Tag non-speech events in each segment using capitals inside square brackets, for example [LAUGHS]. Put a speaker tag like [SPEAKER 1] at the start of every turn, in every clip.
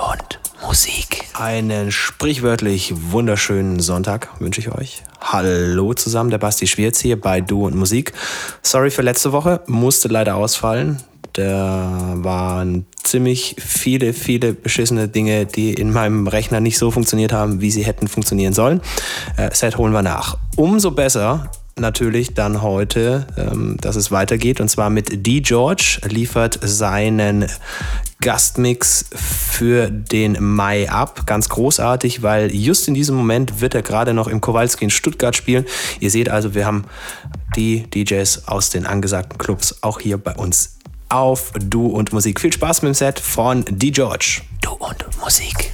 [SPEAKER 1] und Musik.
[SPEAKER 2] Einen sprichwörtlich wunderschönen Sonntag wünsche ich euch. Hallo zusammen, der Basti Schwierz hier bei Du und Musik. Sorry für letzte Woche, musste leider ausfallen. Da waren ziemlich viele, viele beschissene Dinge, die in meinem Rechner nicht so funktioniert haben, wie sie hätten funktionieren sollen. Äh, Set holen wir nach. Umso besser natürlich dann heute, ähm, dass es weitergeht. Und zwar mit D. George liefert seinen Gastmix für den Mai ab. Ganz großartig, weil just in diesem Moment wird er gerade noch im Kowalski in Stuttgart spielen. Ihr seht also, wir haben die DJs aus den angesagten Clubs auch hier bei uns auf Du und Musik. Viel Spaß mit dem Set von D. George.
[SPEAKER 1] Du und Musik.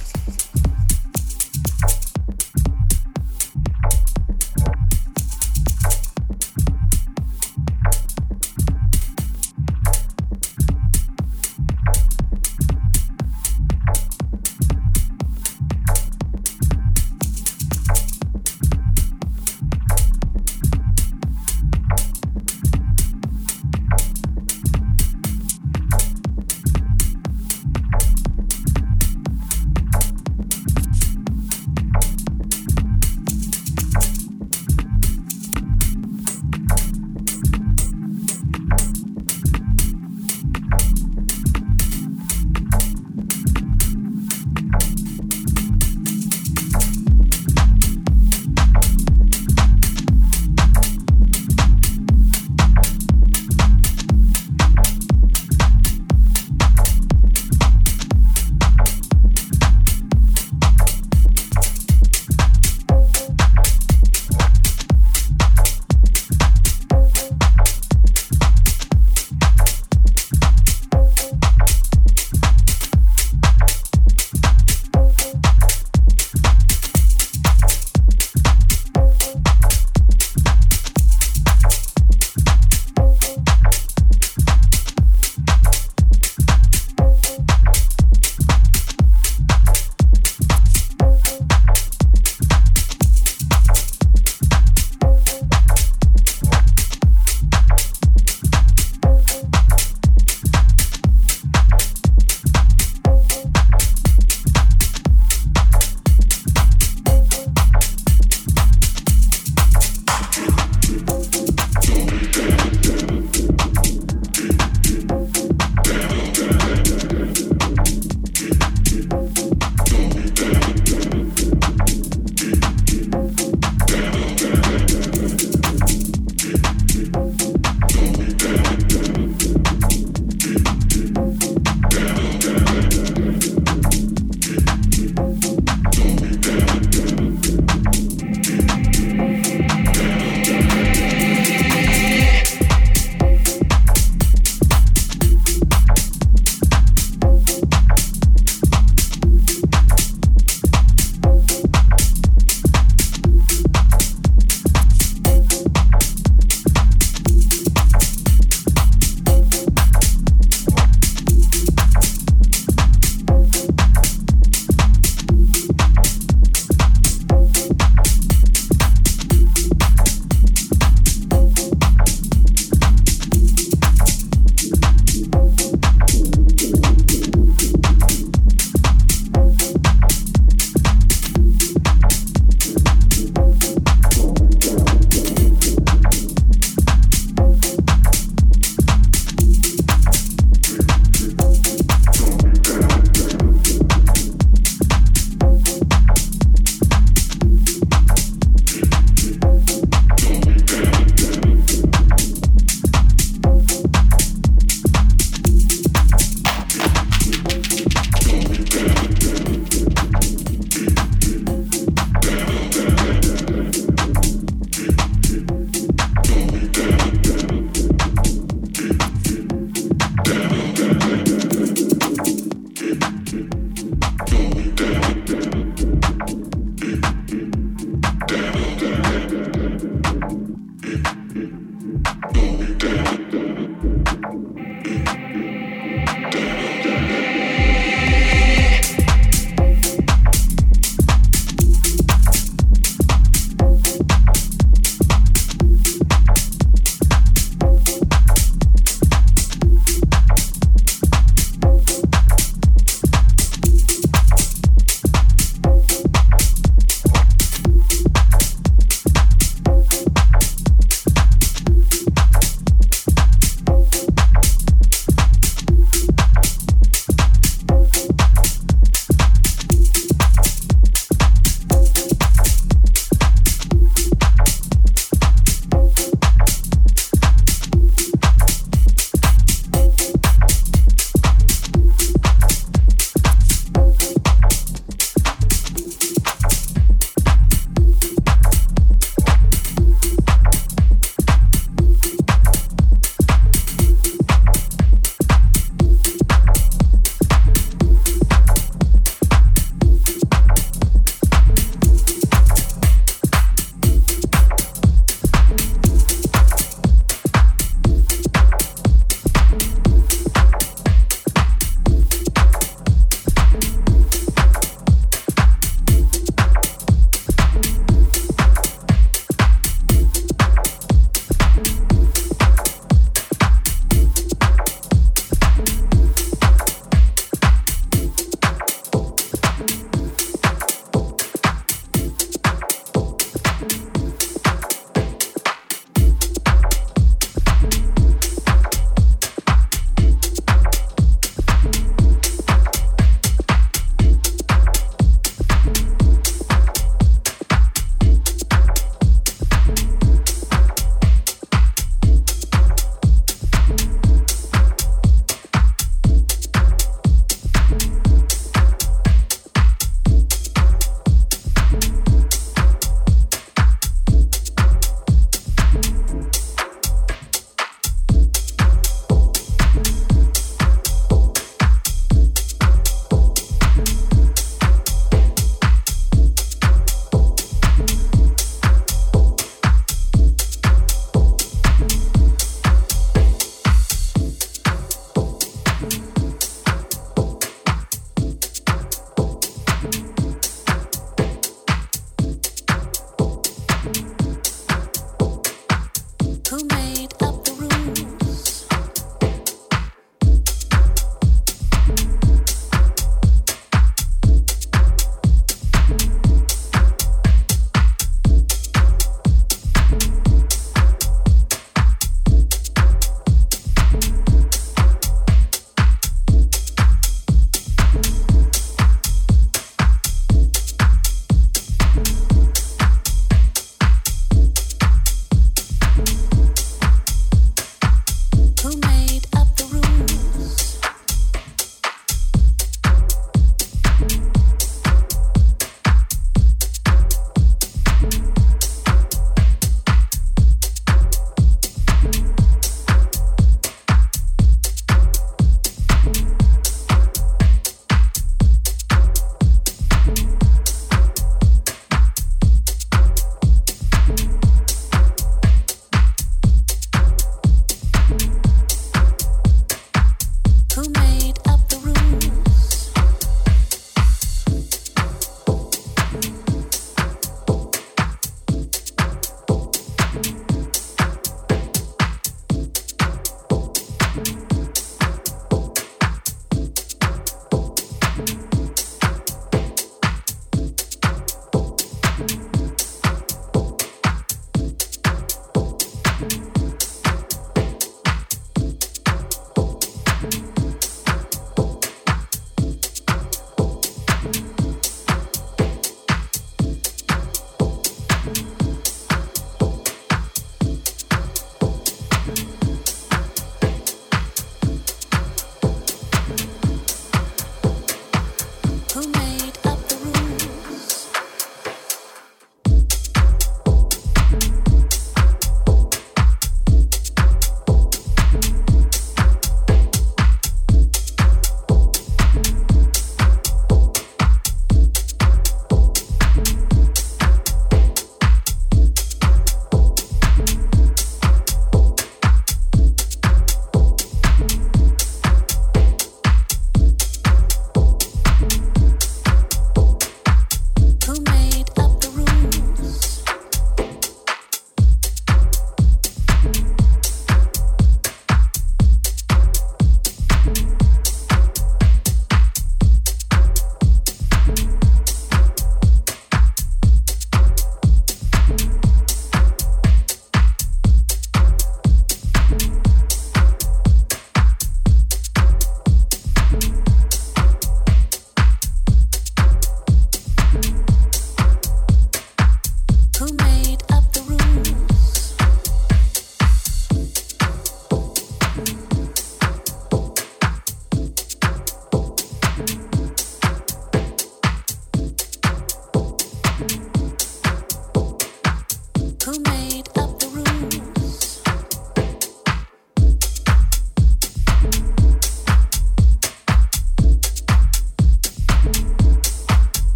[SPEAKER 3] who made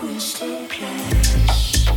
[SPEAKER 3] crystal place.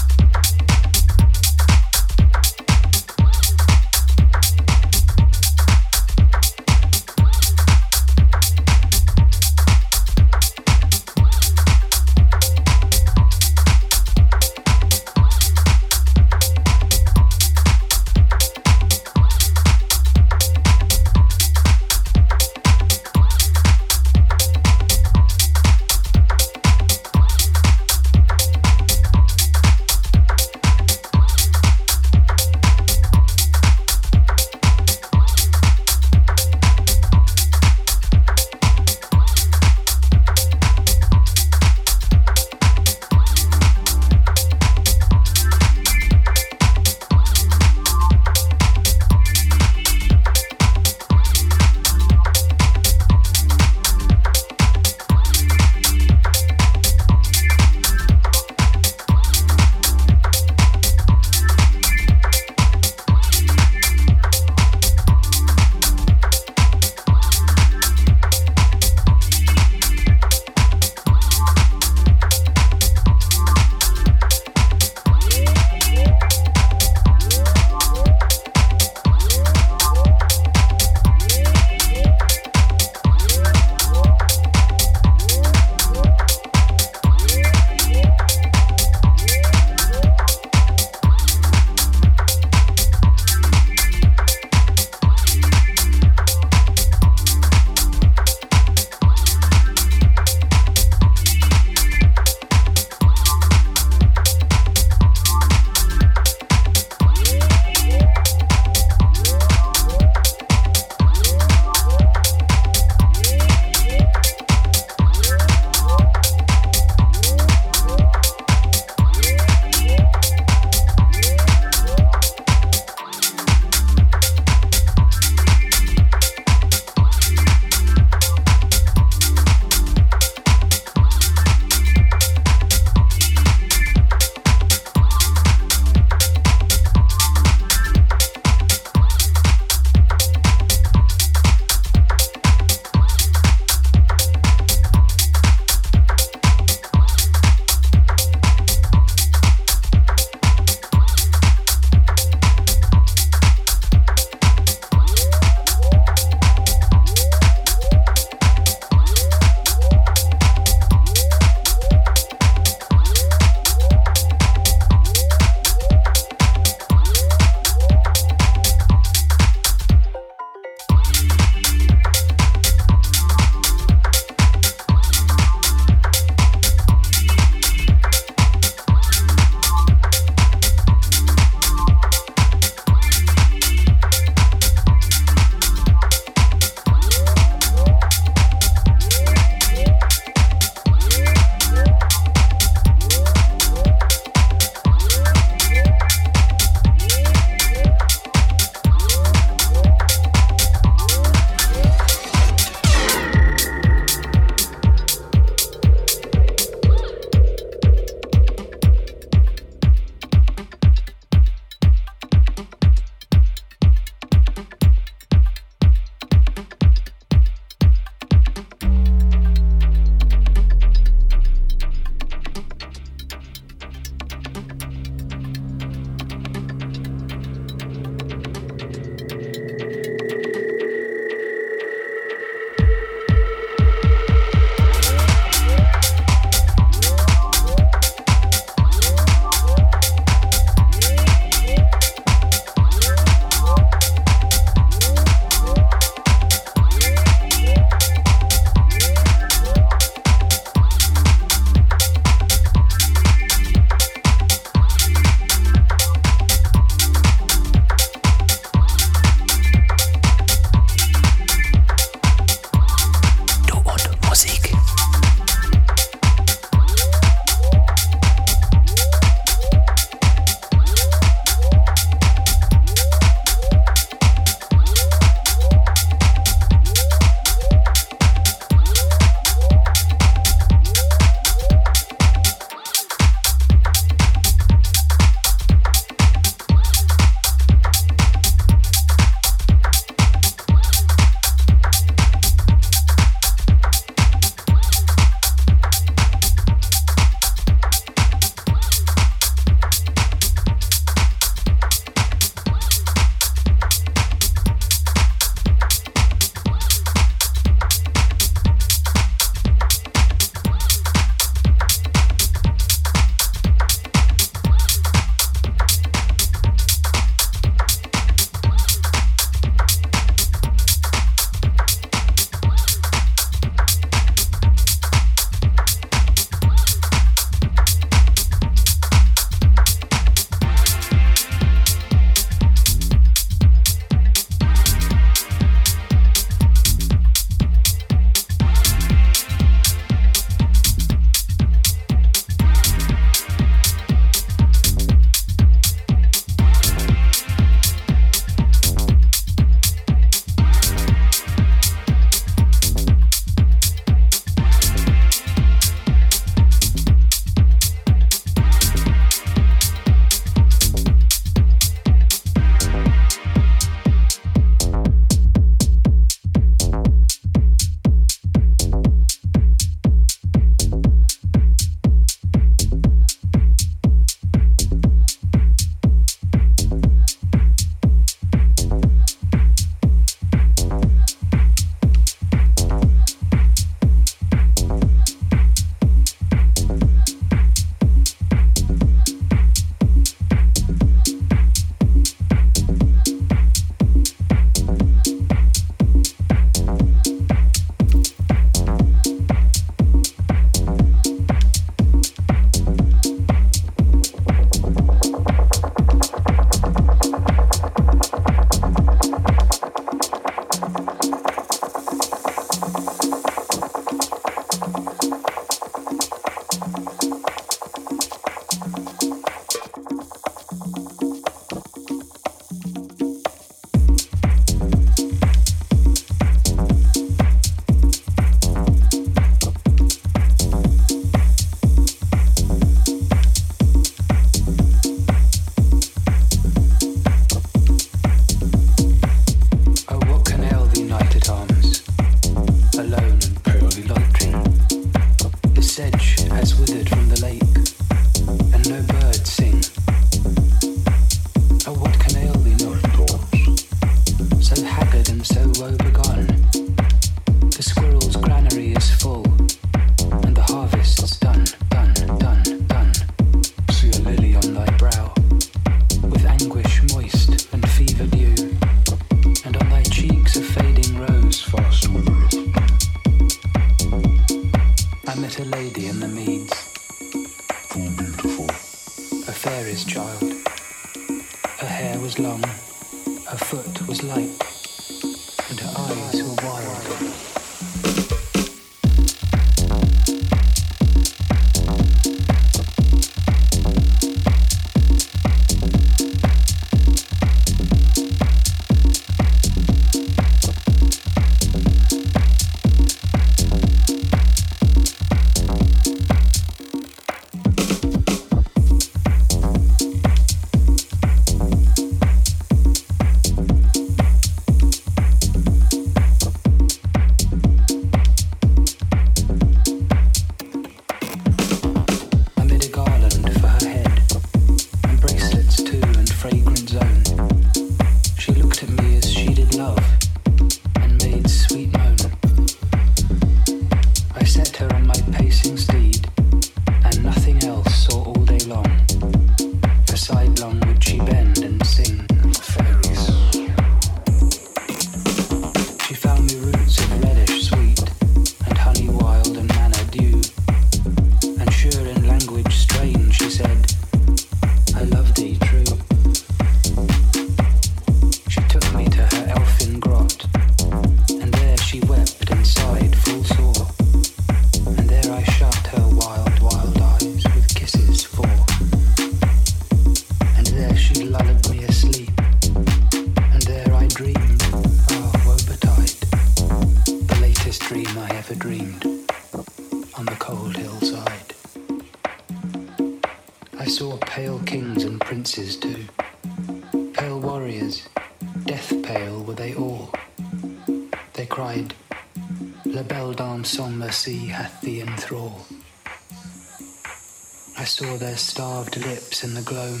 [SPEAKER 3] saw their starved lips in the gloam,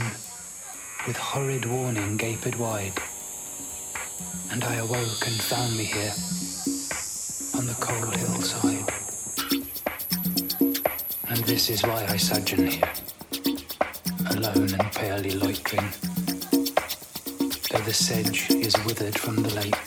[SPEAKER 3] with horrid warning gaped wide. And I awoke and found me here, on the cold hillside. And this is why I sojourn here, alone and palely loitering, though the sedge is withered from the lake.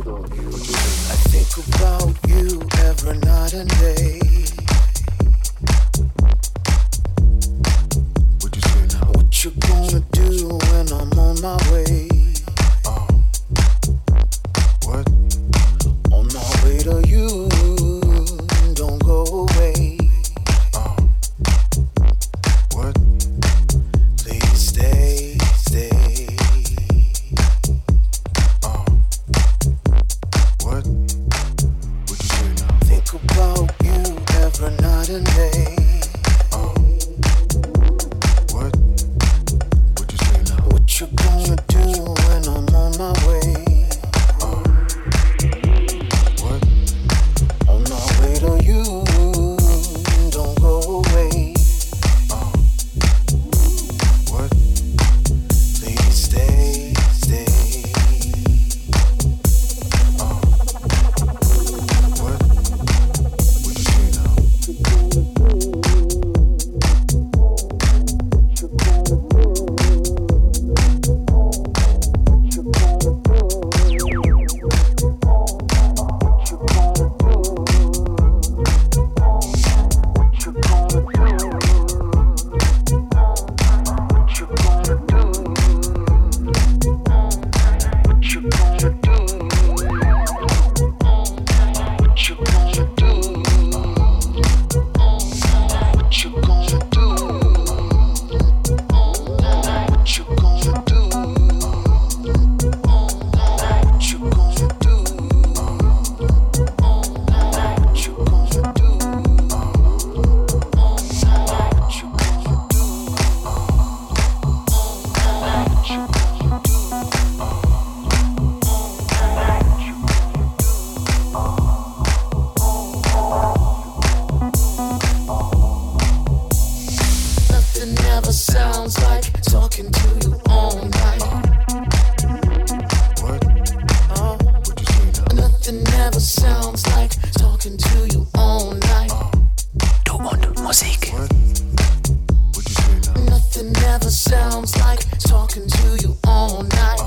[SPEAKER 3] I think about you every night and day. never sounds like talking to you all night. Oh, Nothing ever sounds like talking to
[SPEAKER 4] you all night.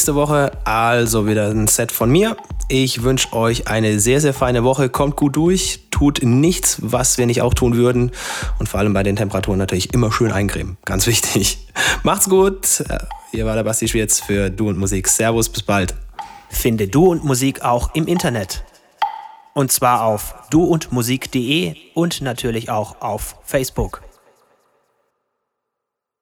[SPEAKER 2] Nächste Woche also wieder ein Set von mir. Ich wünsche euch eine sehr, sehr feine Woche. Kommt gut durch, tut nichts, was wir nicht auch tun würden. Und vor allem bei den Temperaturen natürlich immer schön eincremen. Ganz wichtig. [LAUGHS] Macht's gut. Hier war der Basti Schwierz für Du und Musik. Servus, bis bald.
[SPEAKER 1] Finde Du und Musik auch im Internet. Und zwar auf duundmusik.de und natürlich auch auf Facebook.